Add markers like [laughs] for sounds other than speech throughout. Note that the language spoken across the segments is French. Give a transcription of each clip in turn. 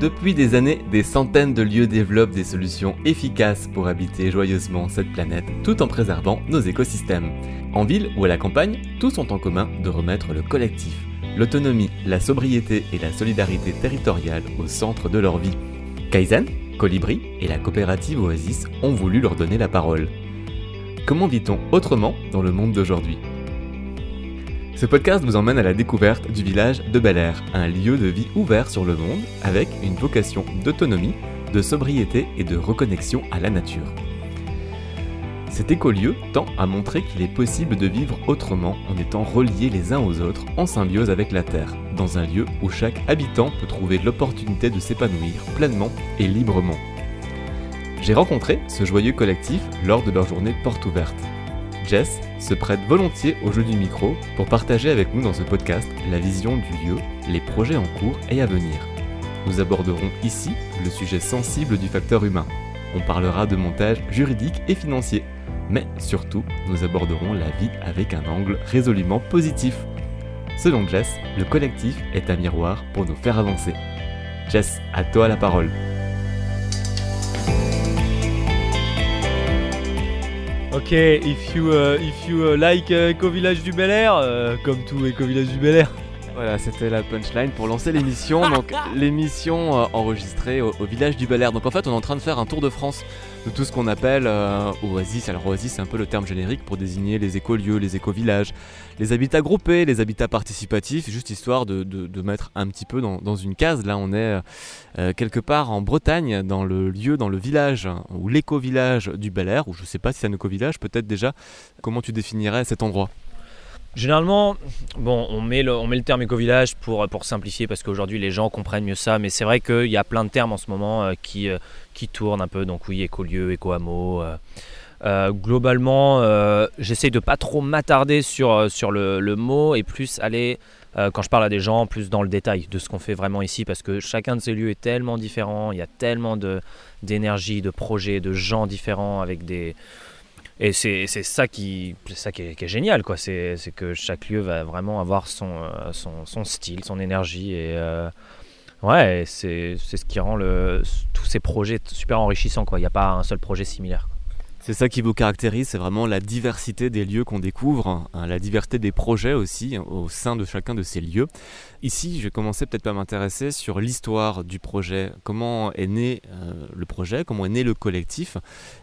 Depuis des années, des centaines de lieux développent des solutions efficaces pour habiter joyeusement cette planète tout en préservant nos écosystèmes. En ville ou à la campagne, tous ont en commun de remettre le collectif, l'autonomie, la sobriété et la solidarité territoriale au centre de leur vie. Kaizen, Colibri et la coopérative Oasis ont voulu leur donner la parole. Comment vit-on autrement dans le monde d'aujourd'hui? Ce podcast vous emmène à la découverte du village de Bel Air, un lieu de vie ouvert sur le monde avec une vocation d'autonomie, de sobriété et de reconnexion à la nature. Cet écolieu tend à montrer qu'il est possible de vivre autrement en étant reliés les uns aux autres en symbiose avec la Terre, dans un lieu où chaque habitant peut trouver l'opportunité de s'épanouir pleinement et librement. J'ai rencontré ce joyeux collectif lors de leur journée porte ouverte. Jess se prête volontiers au jeu du micro pour partager avec nous dans ce podcast la vision du lieu, les projets en cours et à venir. Nous aborderons ici le sujet sensible du facteur humain. On parlera de montage juridique et financier. Mais surtout, nous aborderons la vie avec un angle résolument positif. Selon Jess, le collectif est un miroir pour nous faire avancer. Jess, à toi la parole. Ok, if you, uh, if you uh, like uh, Eco Village du Bel Air, uh, comme tout Eco Village du Bel Air. Voilà, c'était la punchline pour lancer l'émission. Donc, [laughs] l'émission euh, enregistrée au, village du Bel Air. Donc, en fait, on est en train de faire un tour de France tout ce qu'on appelle euh, Oasis. Alors, Oasis, c'est un peu le terme générique pour désigner les écolieux, les éco-villages, les habitats groupés, les habitats participatifs, juste histoire de, mettre un petit peu dans, une case. Là, on est euh, quelque part en Bretagne, dans le lieu, dans le village, ou l'éco-village du Bel Air, ou je sais pas si c'est un éco-village, peut-être déjà. Comment tu définirais cet endroit? Généralement, bon, on met le, terme éco-village pour, simplifier parce qu'aujourd'hui les gens comprennent mieux ça, mais c'est vrai qu'il y a plein de termes en ce moment euh, qui, euh, qui tournent un peu, donc oui, écolieu, éco-hameau. Euh, globalement, j'essaye de pas trop m'attarder sur, sur le, mot et plus aller, quand je parle à des gens, plus dans le détail de ce qu'on fait vraiment ici parce que chacun de ces lieux est tellement différent, il y a tellement d'énergie, de projets, de gens différents avec des et c'est ça, qui, ça qui est, génial, quoi. C'est que chaque lieu va vraiment avoir son, euh, son, style, son énergie. Et euh, ouais, c'est ce qui rend le, tous ces projets super enrichissants, quoi. Il n'y a pas un seul projet similaire. C'est ça qui vous caractérise, c'est vraiment la diversité des lieux qu'on découvre, hein, la diversité des projets aussi au sein de chacun de ces lieux. Ici, je vais commencer peut-être par m'intéresser sur l'histoire du projet. Comment est né euh, le projet, comment est né le collectif?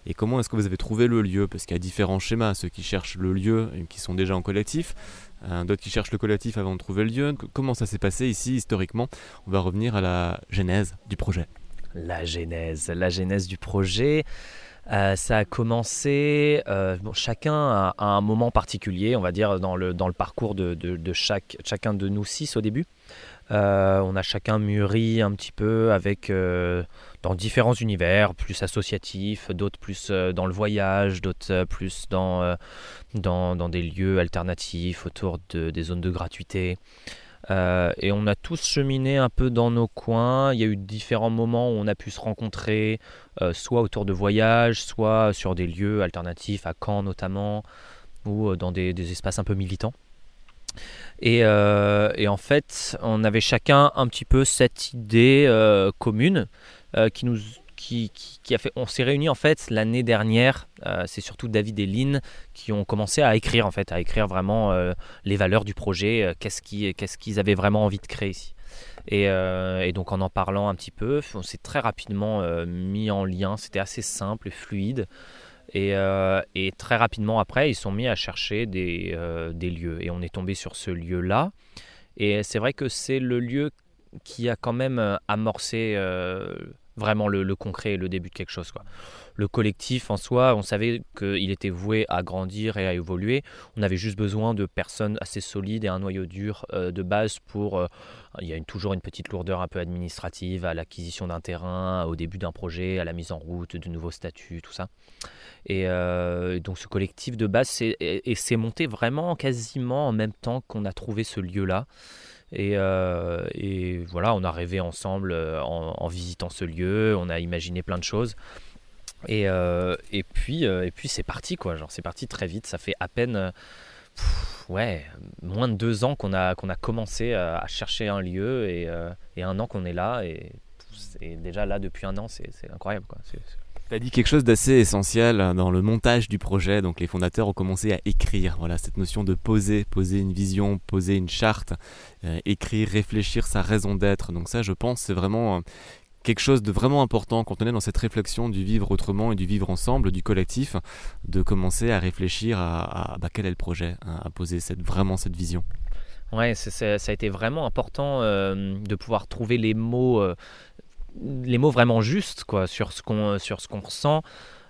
Et comment est-ce que vous avez trouvé le lieu? Parce qu'il y a différents schémas, ceux qui cherchent le lieu et qui sont déjà en collectif, euh, d'autres qui cherchent le collectif avant de trouver le lieu. Comment ça s'est passé ici historiquement? On va revenir à la genèse du projet. La genèse, la genèse du projet. Euh, ça a commencé, euh, chacun à, un moment particulier, on va dire, dans le, dans le parcours de, de, chacun de nous six au début. Euh, on a chacun mûri un petit peu avec dans différents univers, plus associatifs, d'autres plus dans le voyage, d'autres plus dans, dans, dans, des lieux alternatifs autour de, des zones de gratuité. Euh, et on a tous cheminé un peu dans nos coins. Il y a eu différents moments où on a pu se rencontrer, euh, soit autour de voyages, soit sur des lieux alternatifs, à Caen notamment, ou euh, dans des, espaces un peu militants. Et, et, en fait, on avait chacun un petit peu cette idée commune qui nous On s'est réunis en fait l'année dernière. Euh, c'est surtout David et Lynn qui ont commencé à écrire en fait, à écrire vraiment euh, les valeurs du projet, euh, qu'est-ce qu'ils avaient vraiment envie de créer ici. Et, donc en en parlant un petit peu, on s'est très rapidement mis en lien. C'était assez simple et fluide. Et, très rapidement après, ils sont mis à chercher des lieux. Et on est tombé sur ce lieu-là. Et c'est vrai que c'est le lieu qui a quand même amorcé vraiment le, concret et le début de quelque chose. Quoi. Le collectif en soi, on savait qu'il était voué à grandir et à évoluer. On avait juste besoin de personnes assez solides et un noyau dur euh, de base pour... Euh, il y a toujours une petite lourdeur un peu administrative à l'acquisition d'un terrain, au début d'un projet, à la mise en route de nouveaux statuts, tout ça. Et euh, donc ce collectif de base s'est monté vraiment quasiment en même temps qu'on a trouvé ce lieu-là. Euh, et, voilà, on a rêvé ensemble euh, en, visitant ce lieu, on a imaginé plein de choses. Et, euh, et puis, c'est parti, quoi. Genre, c'est parti très vite. Ça fait à peine, moins de deux ans qu'on a, commencé à, chercher un lieu et, un an qu'on est là. Et déjà là depuis un an, c'est incroyable. Quoi. As dit quelque chose d'assez essentiel dans le montage du projet. Donc les fondateurs ont commencé à écrire. Voilà, cette notion de poser, poser une vision, poser une charte, euh, écrire, réfléchir sa raison d'être. Donc ça, je pense, c'est vraiment euh, quelque chose de vraiment important quand on est dans cette réflexion du vivre autrement et du vivre ensemble, du collectif, de commencer à réfléchir à, bah, quel est le projet, hein, à poser vraiment cette vision. Ouais, ça a été vraiment important euh, de pouvoir trouver les mots les mots vraiment justes quoi, sur ce qu'on sur ce qu'on ressent.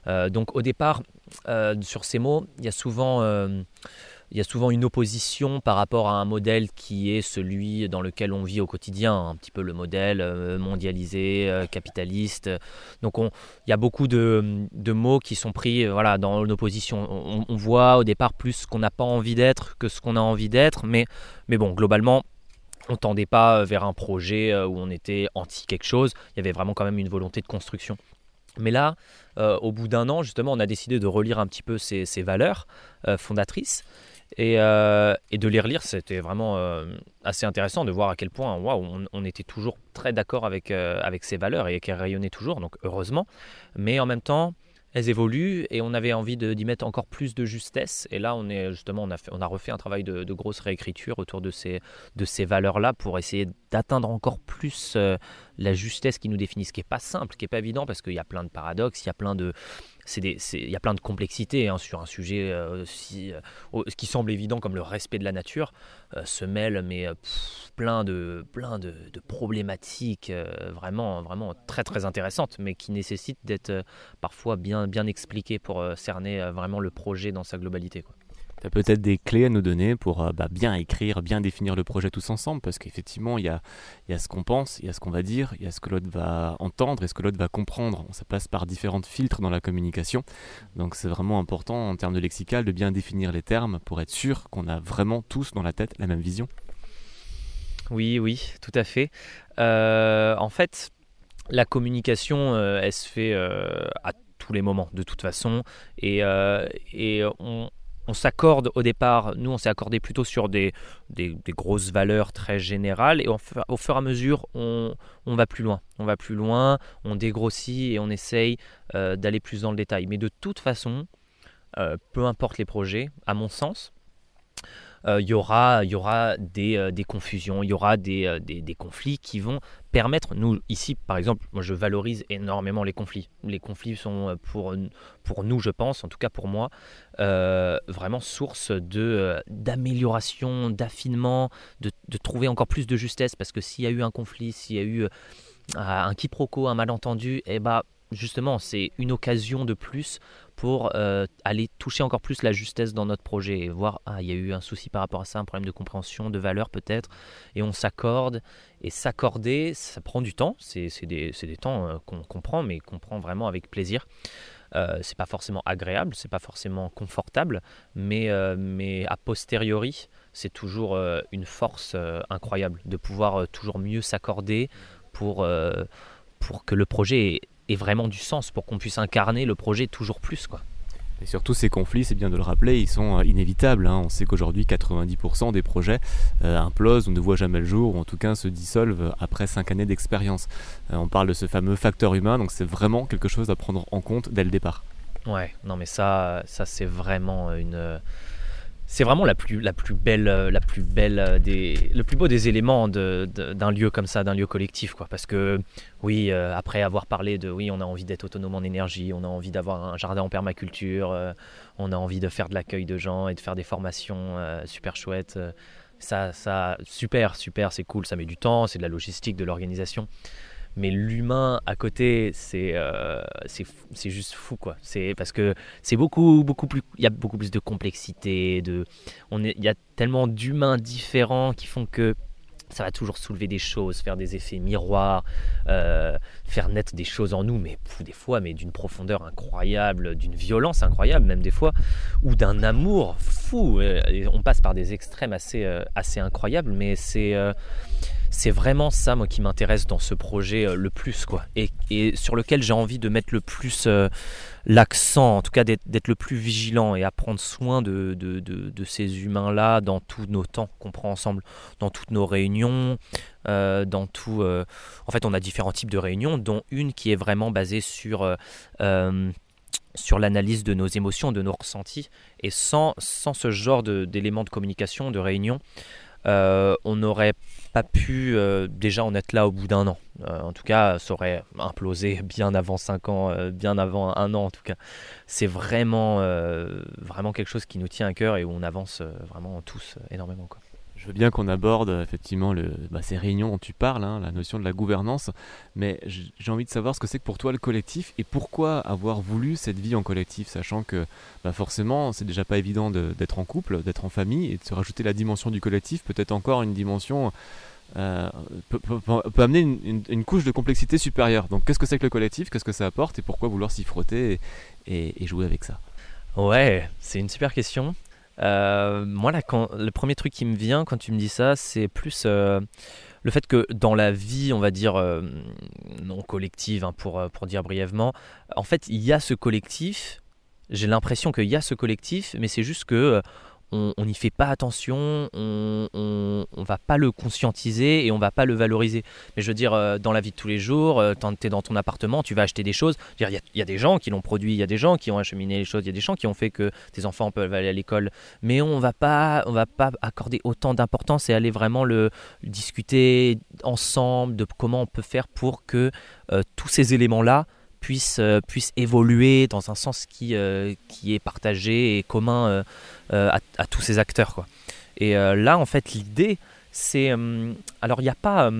Euh, donc au départ, euh, sur ces mots, il y a souvent euh, il y a souvent une opposition par rapport à un modèle qui est celui dans lequel on vit au quotidien, un petit peu le modèle mondialisé, capitaliste. Donc on, il y a beaucoup de, de mots qui sont pris voilà, dans l'opposition. On, on, voit au départ plus ce qu'on n'a pas envie d'être que ce qu'on a envie d'être, mais, mais bon, globalement, on tendait pas vers un projet euh, où on était anti quelque chose, il y avait vraiment quand même une volonté de construction. Mais là, euh, au bout d'un an, justement, on a décidé de relire un petit peu ces, valeurs euh, fondatrices. Et, de les relire, c'était vraiment assez intéressant de voir à quel point on, on, était toujours très d'accord avec, avec ces valeurs et qu'elles rayonnaient toujours, donc heureusement. Mais en même temps, elles évoluent et on avait envie d'y mettre encore plus de justesse. Et là, on est justement, on a, refait un travail de, grosse réécriture autour de ces, de ces valeurs-là pour essayer d'atteindre encore plus euh, la justesse qui nous définit, ce qui n'est pas simple, ce qui n'est pas évident parce qu'il y a plein de paradoxes, il y a plein de, il y a plein de complexités hein, sur un sujet euh, aussi, euh, qui semble évident comme le respect de la nature, euh, se mêle mais plein de, plein de, problématiques vraiment, vraiment très très intéressantes, mais qui nécessitent d'être parfois bien, bien expliquées pour cerner vraiment le projet dans sa globalité. Tu as peut-être des clés à nous donner pour euh, bah, bien écrire, bien définir le projet tous ensemble, parce qu'effectivement, il y a, ce qu'on pense, il y a ce qu'on va dire, il y a ce que l'autre va entendre et ce que l'autre va comprendre. Ça passe par différents filtres dans la communication. Donc c'est vraiment important en termes de lexical de bien définir les termes pour être sûr qu'on a vraiment tous dans la tête la même vision. Oui, oui, tout à fait. Euh, en fait, la communication, euh, elle se fait à tous les moments, de toute façon. Et on, on s'accorde au départ, nous on s'est accordé plutôt sur des, grosses valeurs très générales et au fur et à mesure on, va plus loin. On va plus loin, on dégrossit et on essaye euh, d'aller plus dans le détail. Mais de toute façon, euh, peu importe les projets, à mon sens, il y aura, y aura des, euh, des confusions, il y aura des, euh, des, des, conflits qui vont permettre, nous ici par exemple, moi je valorise énormément les conflits. Les conflits sont pour, pour nous, je pense, en tout cas pour moi, vraiment source de d'amélioration, d'affinement, de, de, trouver encore plus de justesse, parce que s'il y a eu un conflit, s'il y a eu un quiproquo, un malentendu, eh bah justement, c'est une occasion de plus pour euh, aller toucher encore plus la justesse dans notre projet et voir, ah, il y a eu un souci par rapport à ça, un problème de compréhension, de valeur peut-être, et on s'accorde. Et s'accorder, ça prend du temps, c'est des, des, temps euh, qu'on comprend, mais qu'on prend vraiment avec plaisir. Euh, c'est pas forcément agréable, c'est pas forcément confortable, mais, euh, mais a posteriori, c'est toujours une force incroyable de pouvoir toujours mieux s'accorder pour, pour que le projet et vraiment du sens pour qu'on puisse incarner le projet toujours plus. Quoi. Et surtout ces conflits, c'est bien de le rappeler, ils sont euh, inévitables. Hein. On sait qu'aujourd'hui 90% des projets euh, implosent ou ne voient jamais le jour, ou en tout cas se dissolvent après 5 années d'expérience. Euh, on parle de ce fameux facteur humain, donc c'est vraiment quelque chose à prendre en compte dès le départ. Ouais, non mais ça, ça c'est vraiment une c'est vraiment la plus, la plus belle, euh, la plus belle euh, des, le plus beau des éléments d'un lieu comme ça, d'un lieu collectif, quoi. Parce que oui, euh, après avoir parlé de, oui, on a envie d'être autonome en énergie, on a envie d'avoir un jardin en permaculture, on a envie de faire de l'accueil de gens et de faire des formations super chouettes. ça, ça, super, super, c'est cool, ça met du temps, c'est de la logistique, de l'organisation mais l'humain à côté c'est euh, juste fou quoi c'est parce que c'est beaucoup beaucoup plus il y a beaucoup plus de complexité de on est il y a tellement d'humains différents qui font que ça va toujours soulever des choses, faire des effets miroirs, euh, faire naître des choses en nous, mais des fois, mais d'une profondeur incroyable, d'une violence incroyable, même des fois, ou d'un amour fou. on passe par des extrêmes assez, euh, assez incroyables, mais c'est c'est vraiment ça moi qui m'intéresse dans ce projet euh, le plus quoi et, sur lequel j'ai envie de mettre le plus euh, l'accent en tout cas d'être le plus vigilant et à prendre soin de, ces humains là dans tous nos temps qu'on prend ensemble dans toutes nos réunions euh, dans tout en fait on a différents types de réunions dont une qui est vraiment basée sur l'analyse de nos émotions, de nos ressentis. Et sans, sans ce genre d'éléments de, communication, de réunion, on n'aurait pas pu euh, déjà en être là au bout d'un an. Euh, en tout cas, ça aurait implosé bien avant 5 ans, bien avant un an en tout cas. C'est vraiment, vraiment quelque chose qui nous tient à cœur et où on avance vraiment tous énormément. Je veux bien qu'on aborde effectivement le, bah, ces réunions dont tu parles, hein, la notion de la gouvernance, mais j'ai envie de savoir ce que c'est que pour toi le collectif et pourquoi avoir voulu cette vie en collectif, sachant que bah, forcément c'est déjà pas évident d'être en couple, d'être en famille et de se rajouter la dimension du collectif, peut-être encore une dimension euh, peut, amener une, couche de complexité supérieure. Donc qu'est-ce que c'est que le collectif, qu'est-ce que ça apporte et pourquoi vouloir s'y frotter et jouer avec ça? Ouais, c'est une super question. Euh, moi, là, quand, le premier truc qui me vient quand tu me dis ça, c'est plus euh, le fait que dans la vie, on va dire, euh, non collective, hein, pour, pour dire brièvement, en fait, il y a ce collectif. J'ai l'impression qu'il y a ce collectif, mais c'est juste que on n'y fait pas attention, on, on, va pas le conscientiser et on va pas le valoriser. Mais je veux dire, euh, dans la vie de tous les jours, euh, tu es dans ton appartement, tu vas acheter des choses. Il y, a des gens qui l'ont produit, il y a des gens qui ont acheminé les choses, il y a des gens qui ont fait que tes enfants peuvent aller à l'école. Mais on va pas, on va pas accorder autant d'importance et aller vraiment le, discuter ensemble de comment on peut faire pour que euh, tous ces éléments-là puisse, euh, puisse évoluer dans un sens qui, euh, qui est partagé et commun euh, à, tous ces acteurs. Quoi. Et là, en fait, l'idée, c'est... alors, il n'y a pas...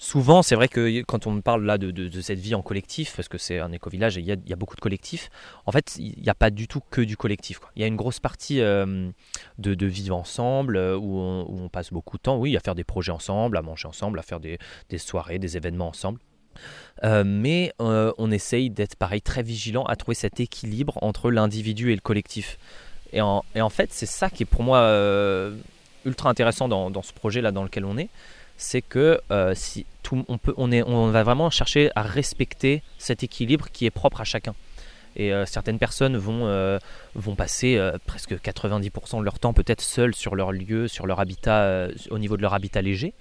Souvent, c'est vrai que quand on parle là de, de, cette vie en collectif, parce que c'est un éco-village et il y, y, a beaucoup de collectifs, en fait, il n'y a pas du tout que du collectif. Il y a une grosse partie de, vivre ensemble, où on, où on, passe beaucoup de temps, oui, à faire des projets ensemble, à manger ensemble, à faire des, des soirées, des événements ensemble. Euh, mais euh, on essaye d'être pareil très vigilant à trouver cet équilibre entre l'individu et le collectif. Et en, fait, c'est ça qui est pour moi euh, ultra intéressant dans, ce projet-là dans lequel on est, c'est que si tout, on, peut, on, on va vraiment chercher à respecter cet équilibre qui est propre à chacun. Et certaines personnes vont, vont passer presque 90% de leur temps peut-être seuls sur leur lieu, sur leur habitat, au niveau de leur habitat léger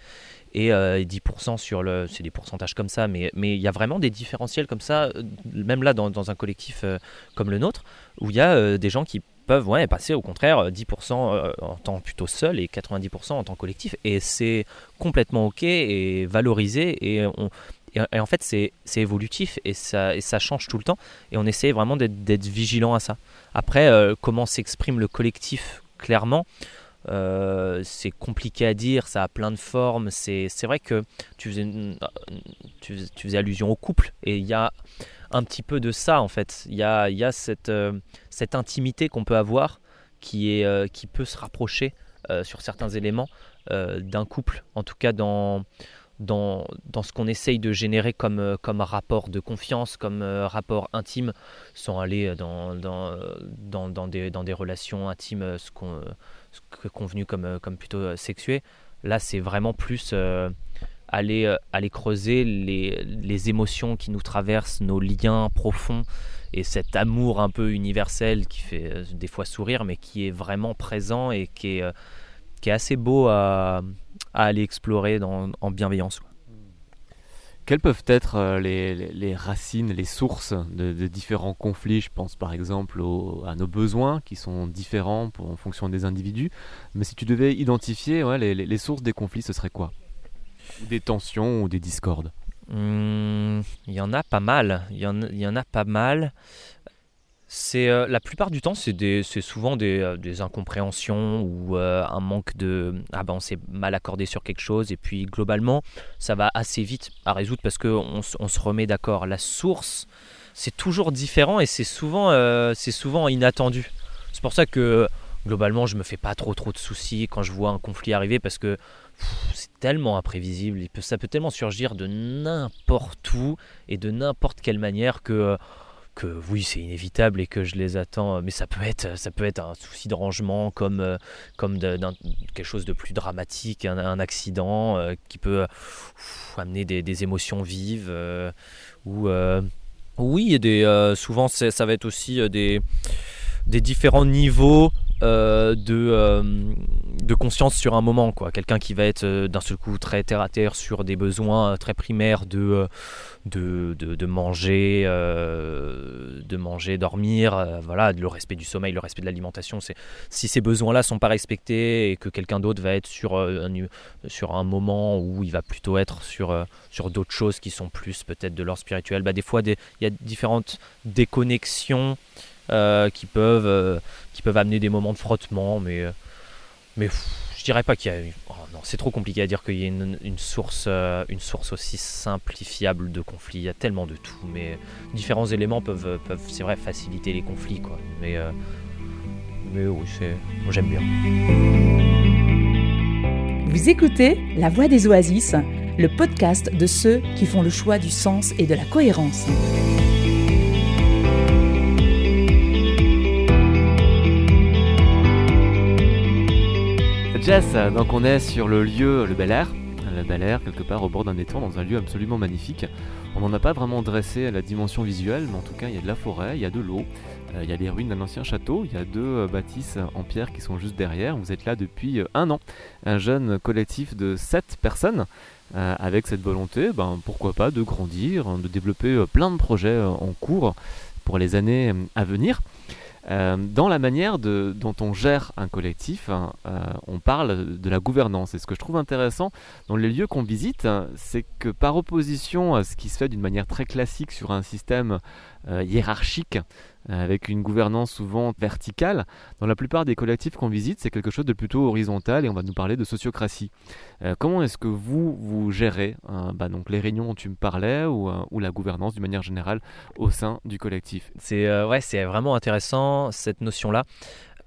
et 10% euh, sur le. C'est des pourcentages comme ça, mais il y a vraiment des différentiels comme ça, euh, même là dans, un collectif euh, comme le nôtre, où il y a des gens qui peuvent ouais, passer au contraire 10% en temps plutôt seul et 90% en temps collectif. Et c'est complètement OK et valorisé. Et, on, et, en fait, c'est évolutif et ça, et ça change tout le temps. Et on essaie vraiment d'être vigilant à ça. Après, comment s'exprime le collectif clairement euh, c'est compliqué à dire, ça a plein de formes. C'est vrai que tu faisais, tu, faisais, allusion au couple et il y a un petit peu de ça en fait. Il y a, y a cette, euh, cette intimité qu'on peut avoir qui, est, euh, qui peut se rapprocher sur certains éléments d'un couple, en tout cas dans, dans, dans ce qu'on essaye de générer comme, comme rapport de confiance, comme rapport intime, sans aller dans, dans, dans, des, dans des relations intimes, convenu comme, euh, comme plutôt euh, sexué. Là, c'est vraiment plus euh, aller, aller creuser les, les, émotions qui nous traversent, nos liens profonds et cet amour un peu universel qui fait des fois sourire, mais qui est vraiment présent et qui est, qui est assez beau à, à aller explorer dans, en bienveillance. Quelles peuvent être euh, les, racines, les sources de, différents conflits? Je pense par exemple à nos besoins qui sont différents en fonction des individus. Mais si tu devais identifier les, sources des conflits, ce serait quoi? Des tensions ou des discordes? Mmh, Il y en a pas mal. Il y en, a pas mal. C'est euh, la plupart du temps, c'est souvent euh, des, incompréhensions ou euh, un manque de ah ben on s'est mal accordé sur quelque chose et puis globalement ça va assez vite à résoudre parce qu'on on se remet d'accord. La source, c'est toujours différent et c'est souvent c'est souvent inattendu. C'est pour ça que globalement je me fais pas trop trop de soucis quand je vois un conflit arriver parce que c'est tellement imprévisible. ça peut tellement surgir de n'importe où et de n'importe quelle manière que que oui, c'est inévitable et que je les attends, mais ça peut être, ça peut être un souci de rangement comme, comme quelque chose de plus dramatique, un, accident qui peut amener des, émotions vives ou oui, souvent ça va être aussi des différents niveaux euh, de, euh, de conscience sur un moment. quoi. Quelqu'un qui va être euh, d'un seul coup très terre à terre sur des besoins très primaires de, de, de, manger, de manger, dormir, voilà, le respect du sommeil, le respect de l'alimentation. Si ces besoins-là sont pas respectés et que quelqu'un d'autre va être sur, un, moment où il va plutôt être sur, sur d'autres choses qui sont plus peut-être de l'ordre spirituel, bah, des fois il y a différentes déconnexions. Euh, qui, peuvent, euh, qui peuvent amener des moments de frottement, mais, euh, mais je dirais pas qu'il y a. Oh non, c'est trop compliqué à dire qu'il y ait une, source, une source aussi simplifiable de conflits. Il y a tellement de tout, mais différents éléments peuvent, peuvent c'est vrai, faciliter les conflits, quoi. Mais, mais oui, c'est, j'aime bien. Vous écoutez La Voix des Oasis, le podcast de ceux qui font le choix du sens et de la cohérence. Donc on est sur le lieu, le Bel Air, le Bel Air quelque part au bord d'un étang dans un lieu absolument magnifique. On n'en a pas vraiment dressé la dimension visuelle, mais en tout cas il y a de la forêt, il y a de l'eau, euh, il y a les ruines d'un ancien château, il y a deux euh, bâtisses en pierre qui sont juste derrière. Vous êtes là depuis euh, un an, un jeune collectif de 7 personnes. avec cette volonté, ben, pourquoi pas, de grandir, de développer plein de projets en cours pour les années à venir. Euh, dans la manière dont on gère un collectif, hein, euh, on parle de la gouvernance. Et ce que je trouve intéressant dans les lieux qu'on visite, hein, c'est que par opposition à ce qui se fait d'une manière très classique sur un système euh, hiérarchique, avec une gouvernance souvent verticale. Dans la plupart des collectifs qu'on visite, c'est quelque chose de plutôt horizontal et on va nous parler de sociocratie. Euh, comment est-ce que vous, vous gérez euh, bah, donc les réunions dont tu me parlais ou, ou, la gouvernance d'une manière générale au sein du collectif? C'est ouais, c'est vraiment intéressant cette notion-là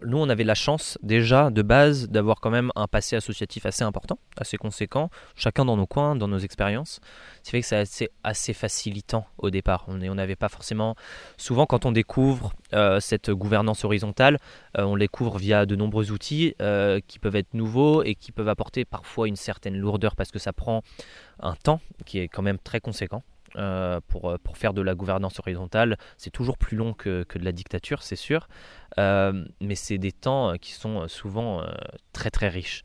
nous, on avait la chance déjà de base d'avoir quand même un passé associatif assez important, assez conséquent, chacun dans nos coins, dans nos expériences. C'est vrai que c'est assez, assez, facilitant au départ. On n'avait pas forcément. Souvent, quand on découvre euh, cette gouvernance horizontale, euh, on découvre via de nombreux outils euh, qui peuvent être nouveaux et qui peuvent apporter parfois une certaine lourdeur parce que ça prend un temps qui est quand même très conséquent. Euh, pour, euh, pour, faire de la gouvernance horizontale. C'est toujours plus long que, que de la dictature, c'est sûr, euh, mais c'est des temps qui sont souvent très très riches.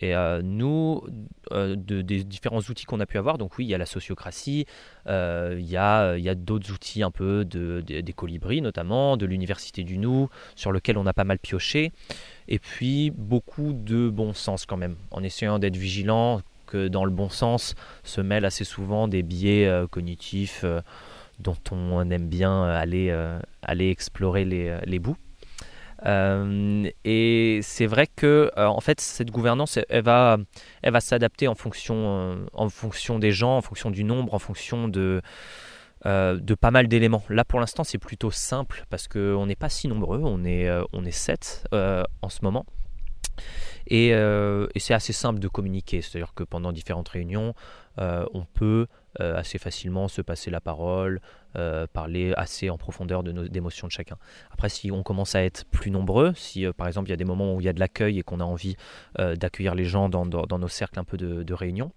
Et nous, de, des différents outils qu'on a pu avoir, donc oui, il y a la sociocratie, il y a, il y a d'autres outils un peu de, des colibris notamment, de l'université du Nou, sur lequel on a pas mal pioché, et puis beaucoup de bon sens quand même, en essayant d'être vigilant, dans le bon sens se mêlent assez souvent des biais euh, cognitifs euh, dont on aime bien aller, euh, aller explorer les, les bouts. et c'est vrai que en fait cette gouvernance elle, va, elle va s'adapter en fonction, en fonction des gens, en fonction du nombre, en fonction de, de pas mal d'éléments. Là pour l'instant c'est plutôt simple parce qu'on n'est pas si nombreux, on est, on est 7 en ce moment. Euh, et, c'est assez simple de communiquer, c'est-à-dire que pendant différentes réunions, euh, on peut euh, assez facilement se passer la parole, parler assez en profondeur de nos émotions de chacun. Après, si on commence à être plus nombreux, si par exemple il y a des moments où il y a de l'accueil et qu'on a envie d'accueillir les gens dans, nos cercles un peu de, de réunion,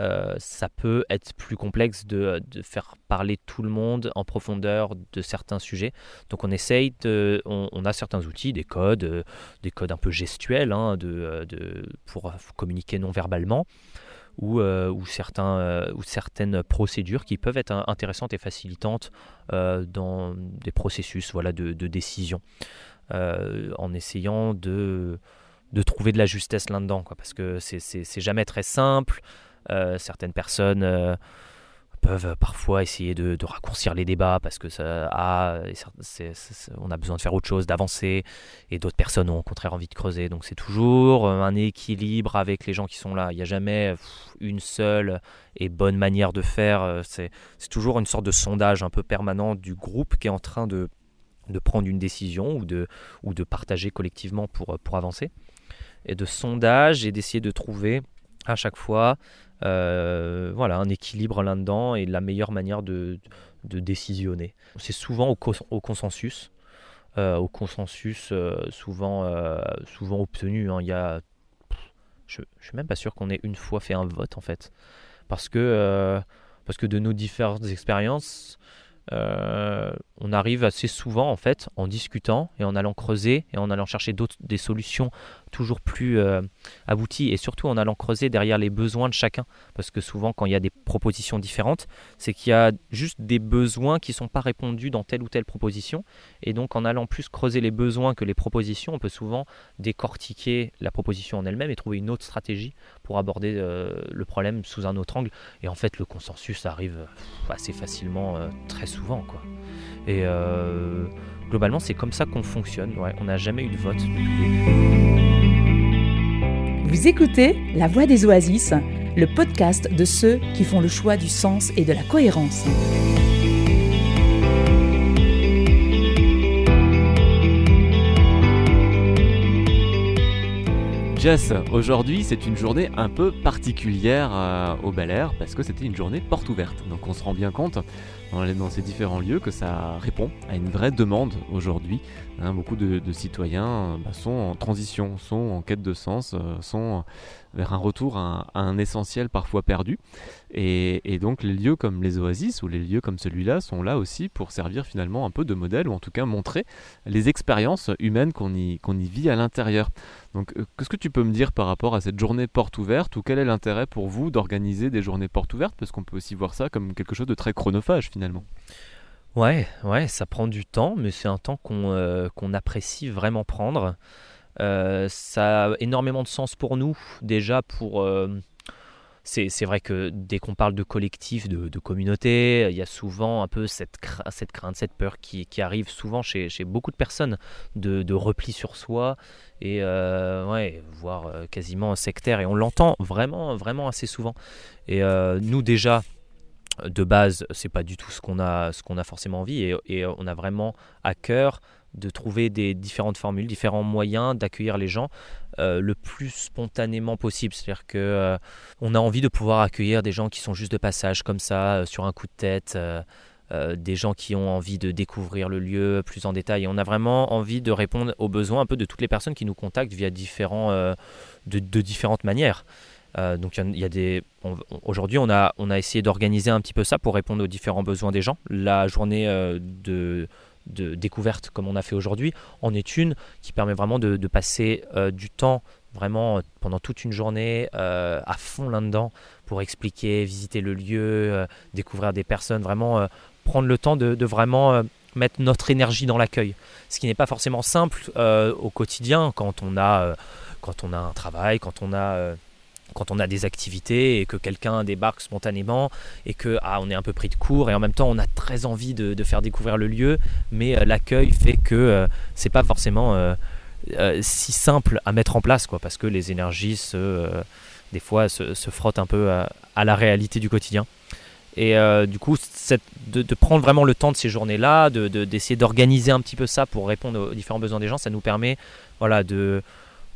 euh, ça peut être plus complexe de, faire parler tout le monde en profondeur de certains sujets. Donc on essaye on, a certains outils, des codes, euh, des codes un peu gestuels hein, de, pour communiquer non verbalement. Ou, euh, certaines procédures qui peuvent être intéressantes et facilitantes dans des processus de, décision, en essayant de trouver de la justesse là-dedans, parce que c'est jamais très simple. Euh, certaines personnes euh, peuvent parfois essayer de, raccourcir les débats parce que ça a, on a besoin de faire autre chose, d'avancer, et d'autres personnes ont au contraire envie de creuser. Donc c'est toujours euh, un équilibre avec les gens qui sont là. Il n'y a jamais une seule et bonne manière de faire. C'est toujours une sorte de sondage un peu permanent du groupe qui est en train de, de prendre une décision ou de, ou de partager collectivement pour, pour avancer. Et de sondage et d'essayer de trouver à chaque fois voilà, un équilibre là-dedans et la meilleure manière de, de décisionner. C'est souvent au, consensus, au consensus souvent, souvent obtenu. Hein. Il y a, je, ne suis même pas sûr qu'on ait une fois fait un vote en fait, parce que parce que de nos différentes expériences, euh, on arrive assez souvent en fait en discutant et en allant creuser et en allant chercher des solutions toujours plus euh, abouties et surtout en allant creuser derrière les besoins de chacun. Parce que souvent quand il y a des propositions différentes c'est qu'il y a juste des besoins qui sont pas répondus dans telle ou telle proposition. Et donc en allant plus creuser les besoins que les propositions on peut souvent décortiquer la proposition en elle-même et trouver une autre stratégie pour aborder euh, le problème sous un autre angle. Et en fait le consensus arrive assez facilement très souvent quoi. Et euh, globalement, c'est comme ça qu'on fonctionne. on n'a jamais eu de vote Vous écoutez La Voix des Oasis, le podcast de ceux qui font le choix du sens et de la cohérence. Jess, aujourd'hui c'est une journée un peu particulière euh, au Bel Air parce que c'était une journée porte ouverte. Donc on se rend bien compte dans, ces différents lieux que ça répond à une vraie demande aujourd'hui. Hein, beaucoup de, citoyens bah, sont en transition, sont en quête de sens, euh, sont vers un retour à un, essentiel parfois perdu. Et, donc les lieux comme les oasis ou les lieux comme celui-là sont là aussi pour servir finalement un peu de modèle ou en tout cas montrer les expériences humaines qu'on y, qu'on y vit à l'intérieur. Donc euh, qu'est-ce que tu peux me dire par rapport à cette journée porte ouverte ou quel est l'intérêt pour vous d'organiser des journées porte ouvertes? Parce qu'on peut aussi voir ça comme quelque chose de très chronophage finalement. Ouais, ouais, ça prend du temps, mais c'est un temps qu'on euh, qu'on apprécie vraiment prendre. Euh, ça a énormément de sens pour nous, déjà pour... Euh, c'est vrai que dès qu'on parle de collectif, de, communauté, il y a souvent un peu cette, cette crainte, cette peur qui, qui arrive souvent chez, chez, beaucoup de personnes de, de, repli sur soi et euh, ouais, voire quasiment sectaire. Et on l'entend vraiment, vraiment assez souvent. Et nous déjà, de base, c'est pas du tout ce qu'on a, ce qu'on a forcément envie et, et, on a vraiment à cœur de trouver des différentes formules, différents moyens d'accueillir les gens euh, le plus spontanément possible. C'est-à-dire que euh, on a envie de pouvoir accueillir des gens qui sont juste de passage comme ça, euh, sur un coup de tête, des gens qui ont envie de découvrir le lieu plus en détail. On a vraiment envie de répondre aux besoins un peu de toutes les personnes qui nous contactent via différents, de, différentes manières. Donc il y, a des. Aujourd'hui, on a, on a essayé d'organiser un petit peu ça pour répondre aux différents besoins des gens. La journée de de découverte comme on a fait aujourd'hui en est une qui permet vraiment de, passer euh, du temps vraiment euh, pendant toute une journée euh, à fond là-dedans pour expliquer, visiter le lieu, découvrir des personnes, vraiment prendre le temps de, vraiment mettre notre énergie dans l'accueil. Ce qui n'est pas forcément simple au quotidien quand on a quand on a un travail, quand on a quand on a des activités et que quelqu'un débarque spontanément et que ah, on est un peu pris de court et en même temps on a très envie de, faire découvrir le lieu, mais euh, l'accueil fait que euh, c'est pas forcément euh, si simple à mettre en place quoi, parce que les énergies se, des fois se, frottent un peu à, la réalité du quotidien. Et du coup, de, prendre vraiment le temps de ces journées-là, d'essayer d'organiser un petit peu ça pour répondre aux différents besoins des gens, ça nous permet voilà, de,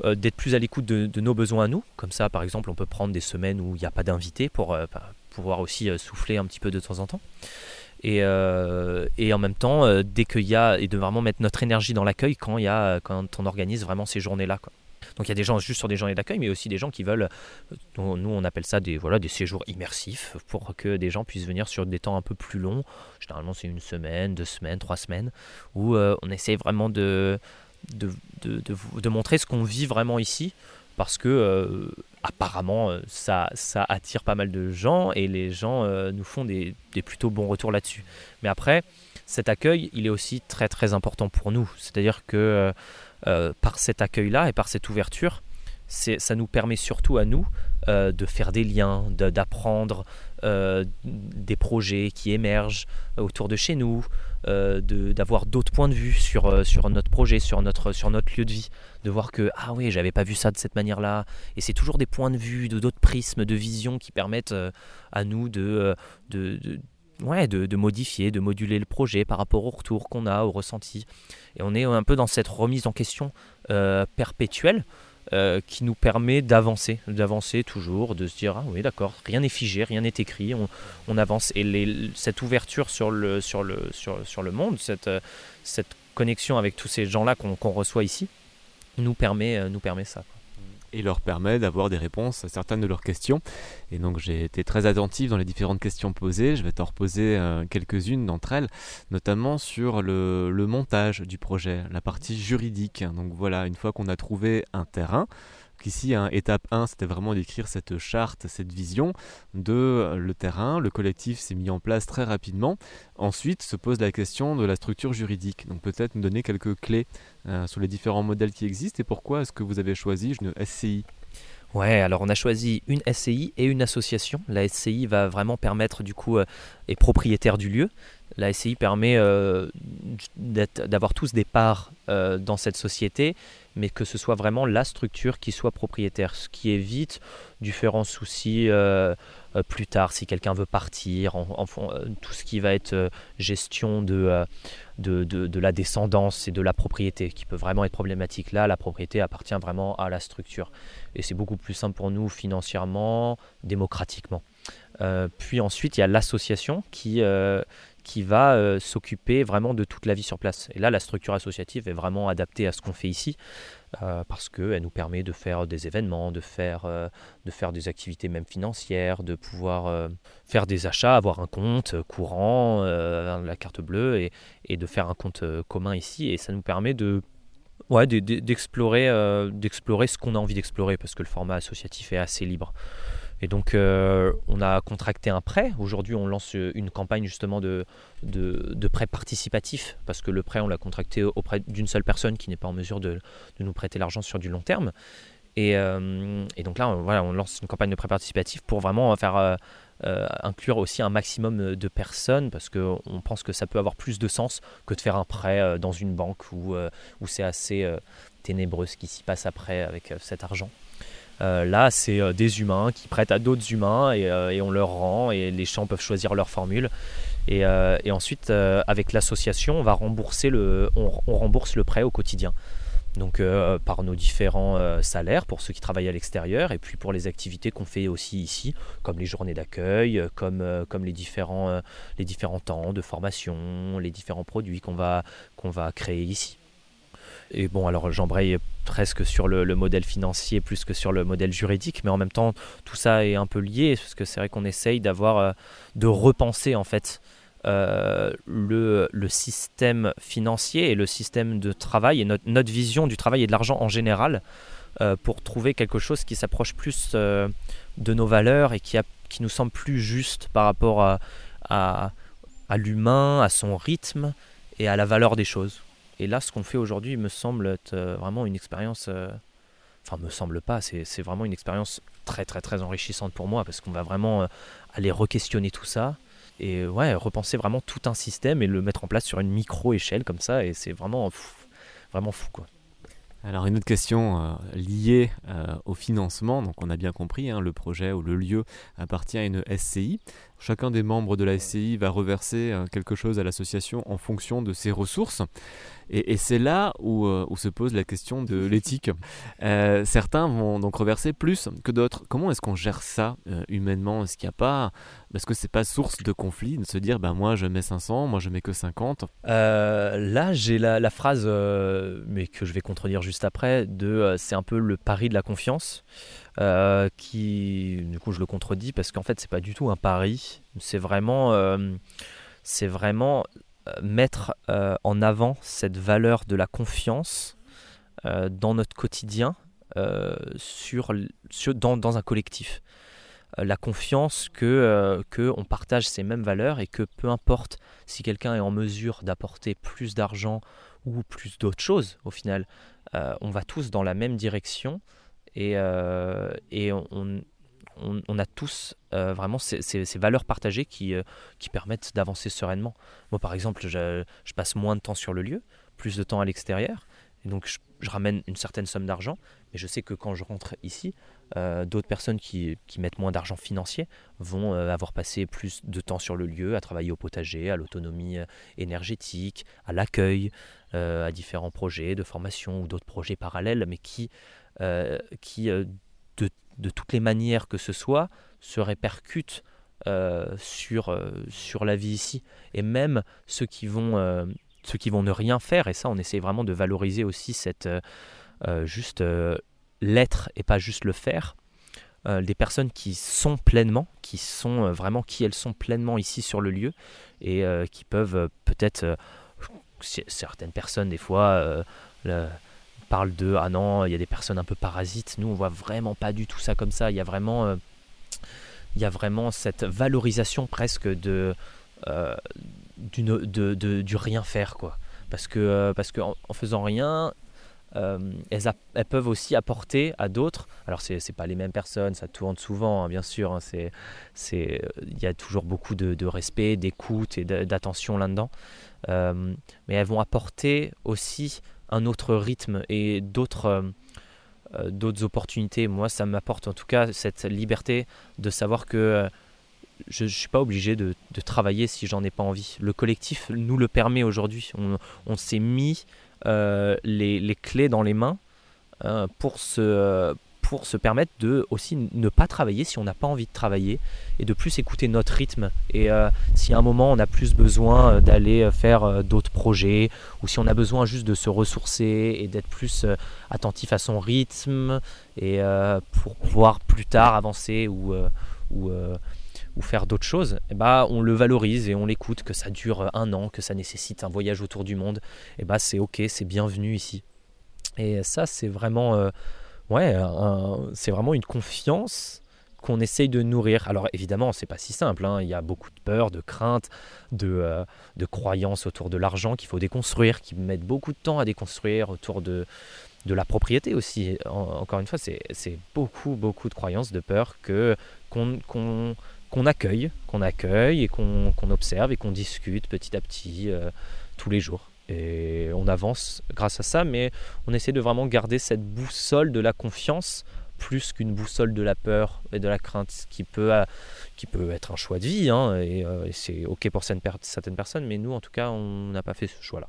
euh, d'être plus à l'écoute de, nos besoins à nous. Comme ça, par exemple, on peut prendre des semaines où il n'y a pas d'invité pour euh, bah, pouvoir aussi euh, souffler un petit peu de temps en temps. Et, en même temps, dès qu'il y a, et de vraiment mettre notre énergie dans l'accueil quand, y a, quand on organise vraiment ces journées-là. Donc il y a des gens juste sur des journées d'accueil, mais aussi des gens qui veulent, nous on appelle ça des, voilà, des séjours immersifs, pour que des gens puissent venir sur des temps un peu plus longs. Généralement c'est une semaine, deux semaines, trois semaines, où on essaie vraiment de, de, de, de, montrer ce qu'on vit vraiment ici parce que euh, apparemment euh, ça, ça, attire pas mal de gens et les gens euh, nous font des, des, plutôt bons retours là-dessus. Mais après, cet accueil, il est aussi très très important pour nous. C'est-à-dire que par cet accueil-là et par cette ouverture, ça nous permet surtout à nous de faire des liens, d'apprendre des projets qui émergent autour de chez nous, euh, d'avoir d'autres points de vue sur, euh, sur notre projet, sur notre, sur notre lieu de vie, de voir que ah oui j'avais pas vu ça de cette manière-là, et c'est toujours des points de vue, de d'autres prismes, de visions qui permettent euh, à nous de, de, ouais, de, de, modifier, de moduler le projet par rapport au retour qu'on a, au ressenti. Et on est un peu dans cette remise en question perpétuelle qui nous permet d'avancer, d'avancer toujours, de se dire ah oui d'accord, rien n'est figé, rien n'est écrit, on, avance. Et cette ouverture sur le, sur le, sur, sur le monde, cette, cette connexion avec tous ces gens-là qu'on reçoit ici, nous permet, nous permet ça et leur permet d'avoir des réponses à certaines de leurs questions. Et donc j'ai été très attentif dans les différentes questions posées. Je vais t'en reposer euh, quelques-unes d'entre elles, notamment sur le, le, montage du projet, la partie juridique. Donc voilà, une fois qu'on a trouvé un terrain, Ici, hein, étape 1, c'était vraiment d'écrire cette charte, cette vision de euh, le terrain. Le collectif s'est mis en place très rapidement. Ensuite se pose la question de la structure juridique. Donc peut-être nous donner quelques clés euh, sur les différents modèles qui existent et pourquoi est-ce que vous avez choisi une SCI Ouais, alors on a choisi une SCI et une association. La SCI va vraiment permettre du coup, euh, est propriétaire du lieu. La SCI permet euh, d'avoir tous des parts euh, dans cette société, mais que ce soit vraiment la structure qui soit propriétaire, ce qui évite différents soucis plus tard si quelqu'un veut partir, en, tout ce qui va être gestion de, de, de, la descendance et de la propriété, qui peut vraiment être problématique. Là, la propriété appartient vraiment à la structure et c'est beaucoup plus simple pour nous financièrement, démocratiquement. Euh, puis ensuite, il y a l'association qui, euh, qui va euh, s'occuper vraiment de toute la vie sur place. Et là, la structure associative est vraiment adaptée à ce qu'on fait ici, parce qu'elle nous permet de faire des événements, de faire, de faire des activités même financières, de pouvoir faire des achats, avoir un compte courant, la carte bleue, et, de faire un compte commun ici. Et ça nous permet de ouais, euh, d'explorer ce qu'on a envie d'explorer parce que le format associatif est assez libre. Et donc, euh, on a contracté un prêt. Aujourd'hui, on lance une campagne justement de, prêt participatif parce que le prêt, on l'a contracté auprès d'une seule personne qui n'est pas en mesure de, nous prêter l'argent sur du long terme. Et, euh, donc là, on, lance une campagne de prêt participatif pour vraiment faire euh, inclure aussi un maximum de personnes parce qu'on pense que ça peut avoir plus de sens que de faire un prêt euh, dans une banque euh, où c'est assez ténébreux ce qui s'y passe après avec cet argent. Là, c'est des humains qui prêtent à d'autres humains et, on leur rend et les champs peuvent choisir leur formule. Et, ensuite, avec l'association, on va rembourser le, rembourse le prêt au quotidien donc euh, par nos différents euh, salaires pour ceux qui travaillent à l'extérieur et puis pour les activités qu'on fait aussi ici, comme les journées d'accueil, euh, comme, les, différents, temps de formation, les différents produits qu'on va créer ici. Et bon, alors j'embraye presque sur le, modèle financier plus que sur le modèle juridique, mais en même temps, tout ça est un peu lié, parce que c'est vrai qu'on essaye d'avoir, de repenser en fait euh, le, système financier et le système de travail et notre, vision du travail et de l'argent en général euh, pour trouver quelque chose qui s'approche plus euh, de nos valeurs et qui, nous semble plus juste par rapport à, l'humain, à son rythme et à la valeur des choses. Et là, ce qu'on fait aujourd'hui me semble être vraiment une expérience enfin me semble pas, c'est vraiment une expérience très très très enrichissante pour moi parce qu'on va vraiment aller re-questionner tout ça, et ouais, repenser vraiment tout un système et le mettre en place sur une micro-échelle comme ça, et c'est vraiment fou, vraiment fou. Alors une autre question euh, liée euh, au financement, donc on a bien compris, hein, le projet ou le lieu appartient à une SCI. Chacun des membres de la SCI va reverser euh, quelque chose à l'association en fonction de ses ressources. Et, c'est là euh, où, se pose la question de [laughs] l'éthique. Euh, certains vont donc reverser plus que d'autres. Comment est-ce qu'on gère ça humainement? Est-ce qu'il n'y a pas. Est-ce que c'est pas source de conflit de se dire ben moi je mets 500, moi je mets que 50 Là j'ai la, la, phrase, mais que je vais contredire juste après, de c'est un peu le pari de la confiance. Euh, qui, du coup, je le contredis parce qu'en fait, c'est pas du tout un pari. C'est vraiment, euh, c'est vraiment euh, mettre en avant cette valeur de la confiance dans notre quotidien, sur, dans, dans, un collectif. la confiance que, que on partage ces mêmes valeurs et que peu importe si quelqu'un est en mesure d'apporter plus d'argent ou plus d'autres choses, au final, on va tous dans la même direction et, euh, on, a tous euh, vraiment ces, valeurs partagées qui, euh, qui permettent d'avancer sereinement. Moi, par exemple, je, passe moins de temps sur le lieu, plus de temps à l'extérieur, et donc je, ramène une certaine somme d'argent, mais je sais que quand je rentre ici, d'autres personnes qui, mettent moins d'argent financier vont avoir passé plus de temps sur le lieu, à travailler au potager, à l'autonomie énergétique, à l'accueil, à différents projets de formation ou d'autres projets parallèles, mais qui qui, de, de, toutes les manières que ce soit, se répercutent sur, sur la vie ici. Et même ceux qui vont ceux qui vont ne rien faire, et ça on essaie vraiment de valoriser aussi cette juste l'être et pas juste le faire, euh, des personnes qui sont pleinement, qui sont euh, vraiment qui elles sont pleinement ici sur le lieu et euh, qui peuvent peut-être certaines personnes des fois parlent de ah non il y a des personnes un peu parasites nous on voit vraiment pas du tout ça comme ça il y a vraiment il y a vraiment cette valorisation presque de, de, du rien faire quoi parce que parce que en faisant rien euh, elles, peuvent aussi apporter à d'autres. Alors, ce n'est pas les mêmes personnes, ça tourne souvent, hein, bien sûr. Hein, il y a toujours beaucoup de, respect, d'écoute et d'attention là-dedans. Euh, mais elles vont apporter aussi un autre rythme et d'autres euh, d'autres opportunités. Moi, ça m'apporte en tout cas cette liberté de savoir que je ne suis pas obligé de, travailler si j'en ai pas envie. Le collectif nous le permet aujourd'hui. On, on s'est mis euh, les, clés dans les mains euh, pour, se, pour se permettre de aussi ne pas travailler si on n'a pas envie de travailler et de plus écouter notre rythme. Et euh, si à un moment on a plus besoin d'aller faire d'autres projets ou si on a besoin juste de se ressourcer et d'être plus attentif à son rythme et pour pouvoir plus tard avancer ou, ou faire d'autres choses, eh bah, on le valorise et on l'écoute, que ça dure un an, que ça nécessite un voyage autour du monde, et eh bah, c'est ok, c'est bienvenu ici. Et ça, c'est vraiment, euh, ouais, c'est vraiment une confiance qu'on essaye de nourrir. Alors évidemment, c'est pas si simple. Hein. Il y a beaucoup de peur, de crainte, de, euh, de croyances autour de l'argent qu'il faut déconstruire, qui mettent beaucoup de temps à déconstruire autour de, de la propriété aussi. encore une fois, c'est beaucoup, beaucoup de croyances, de peur que qu'on qu'on accueille, qu'on accueille et qu'on observe et qu'on discute petit à petit euh, tous les jours. Et on avance grâce à ça, mais on essaie de vraiment garder cette boussole de la confiance plus qu'une boussole de la peur et de la crainte, qui peut, euh, qui peut être un choix de vie, hein, euh, et, c'est ok pour certaines personnes, mais nous en tout cas on n'a pas fait ce choix-là.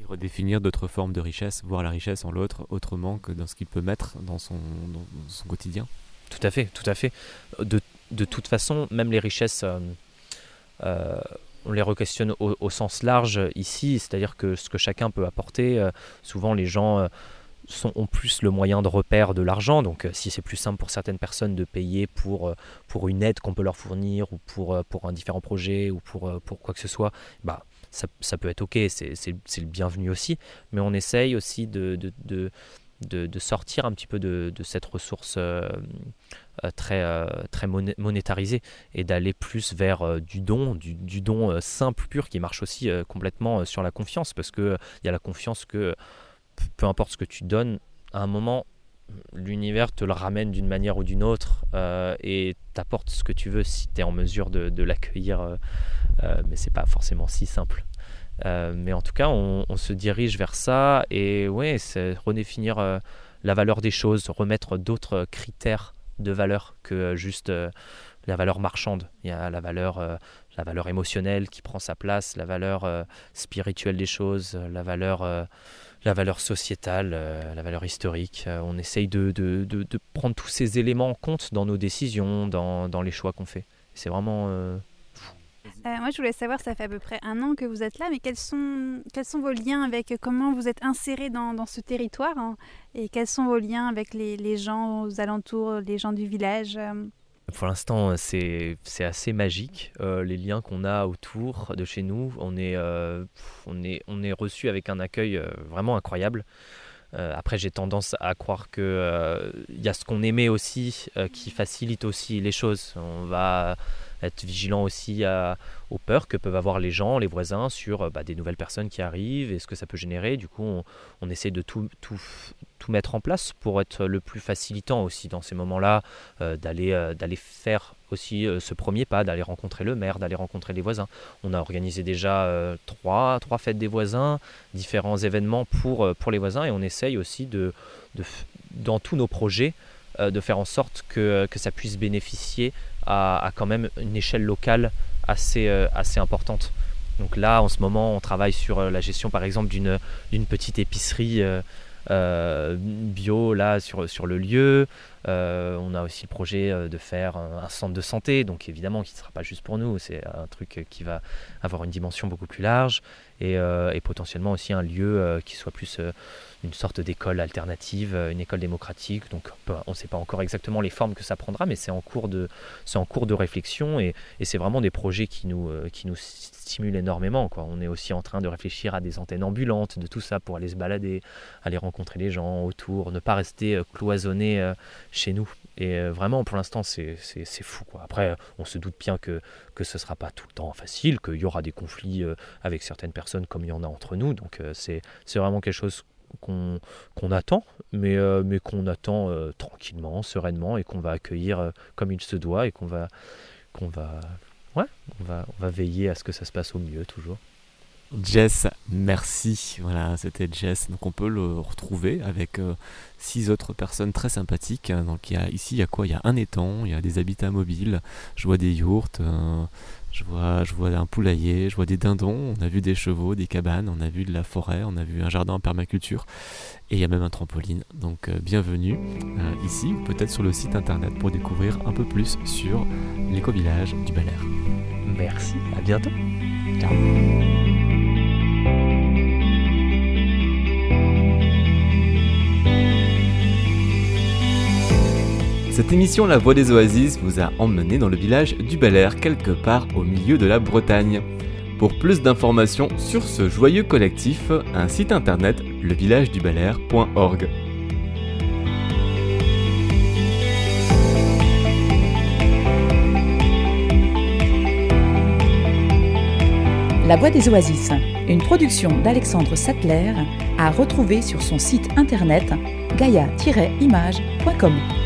Et redéfinir d'autres formes de richesse, voir la richesse en l'autre autrement que dans ce qu'il peut mettre dans son, dans son quotidien. Tout à fait, tout à fait. De de toute façon, même les richesses, euh, euh, on les re-questionne au, sens large ici, c'est-à-dire que ce que chacun peut apporter, euh, souvent les gens sont, ont plus le moyen de repère de l'argent, donc si c'est plus simple pour certaines personnes de payer pour, une aide qu'on peut leur fournir, ou pour, un différent projet, ou pour, quoi que ce soit, bah, ça, peut être ok, c'est le bienvenu aussi, mais on essaye aussi de, sortir un petit peu de, cette ressource euh, très, euh, très monétarisé et d'aller plus vers euh, du don, du, don simple, pur, qui marche aussi complètement sur la confiance, parce qu'il y a la confiance que peu importe ce que tu donnes, à un moment, l'univers te le ramène d'une manière ou d'une autre et t'apporte ce que tu veux si tu es en mesure de, l'accueillir. mais c'est pas forcément si simple. mais en tout cas, on, on, se dirige vers ça et ouais, c'est redéfinir la valeur des choses, remettre d'autres critères de valeur que euh, juste euh, la valeur marchande. Il y a la valeur, euh, la valeur émotionnelle qui prend sa place, la valeur spirituelle des choses, la valeur, la valeur sociétale, la valeur historique. on essaye de, de, de, prendre tous ces éléments en compte dans nos décisions, dans, dans les choix qu'on fait. C'est vraiment euh, moi, je voulais savoir, ça fait à peu près un an que vous êtes là, mais quels sont, quels sont vos liens avec comment vous êtes inséré dans, dans ce territoire hein, et quels sont vos liens avec les, les, gens aux alentours, les gens du village euh? Pour l'instant, c'est assez magique, euh, les liens qu'on a autour de chez nous. On est, on est, on est reçu avec un accueil vraiment incroyable. Après, j'ai tendance à croire qu'il il y a ce qu'on aimait aussi qui facilite aussi les choses. On va être vigilant aussi aux peurs que peuvent avoir les gens, les voisins sur euh, bah, des nouvelles personnes qui arrivent et ce que ça peut générer. Du coup, on, essaie de tout, mettre en place pour être le plus facilitant aussi dans ces moments-là, euh, euh, d'aller faire aussi ce premier pas, d'aller rencontrer le maire, d'aller rencontrer les voisins. On a organisé déjà trois, trois fêtes des voisins, différents événements pour, pour les voisins et on essaye aussi de, de dans tous nos projets de faire en sorte que, que ça puisse bénéficier à, quand même une échelle locale assez, euh, assez importante. Donc là, en ce moment, on travaille sur euh, la gestion, par exemple, d'une petite épicerie bio là sur, sur le lieu. On a aussi le projet de faire un, centre de santé, donc évidemment qui ne sera pas juste pour nous, c'est un truc qui va avoir une dimension beaucoup plus large et, et potentiellement aussi un lieu qui soit plus une sorte d'école alternative, une école démocratique. Donc on ne sait pas encore exactement les formes que ça prendra, mais c'est en cours de, réflexion et, c'est vraiment des projets qui nous, qui nous stimule énormément. On est aussi en train de réfléchir à des antennes ambulantes, de tout ça pour aller se balader, aller rencontrer les gens autour, ne pas rester euh, cloisonné euh, chez nous. Et euh, vraiment, pour l'instant, c'est fou. Quoi. Après, on se doute bien que, que ce ne sera pas tout le temps facile, qu'il y aura des conflits avec certaines personnes comme il y en a entre nous. Donc c'est vraiment quelque chose qu'on attend, mais, mais qu'on attend tranquillement, sereinement, et qu'on va accueillir comme il se doit, et qu'on va, va ouais, on va, on va veiller à ce que ça se passe au mieux toujours. Jess, merci. Voilà, c'était Jess. Donc on peut le retrouver avec euh, six autres personnes très sympathiques. Donc il y a, ici, il y a quoi? Il y a un étang, il y a des habitats mobiles. Je vois des yourtes, euh, je vois, je vois un poulailler, je vois des dindons. On a vu des chevaux, des cabanes, on a vu de la forêt, on a vu un jardin en permaculture. Et il y a même un trampoline. Donc euh, bienvenue ici, peut-être sur le site internet pour découvrir un peu plus sur l'éco-village du Bel Air. Merci, à bientôt. Ciao. Cette émission La Voix des Oasis vous a emmené dans le village du Bel Air, quelque part au milieu de la Bretagne. Pour plus d'informations sur ce joyeux collectif, un site internet levillageduBelAir.org. La Voix des Oasis, une production d'Alexandre Sattler, à retrouver sur son site internet gaia-image.com.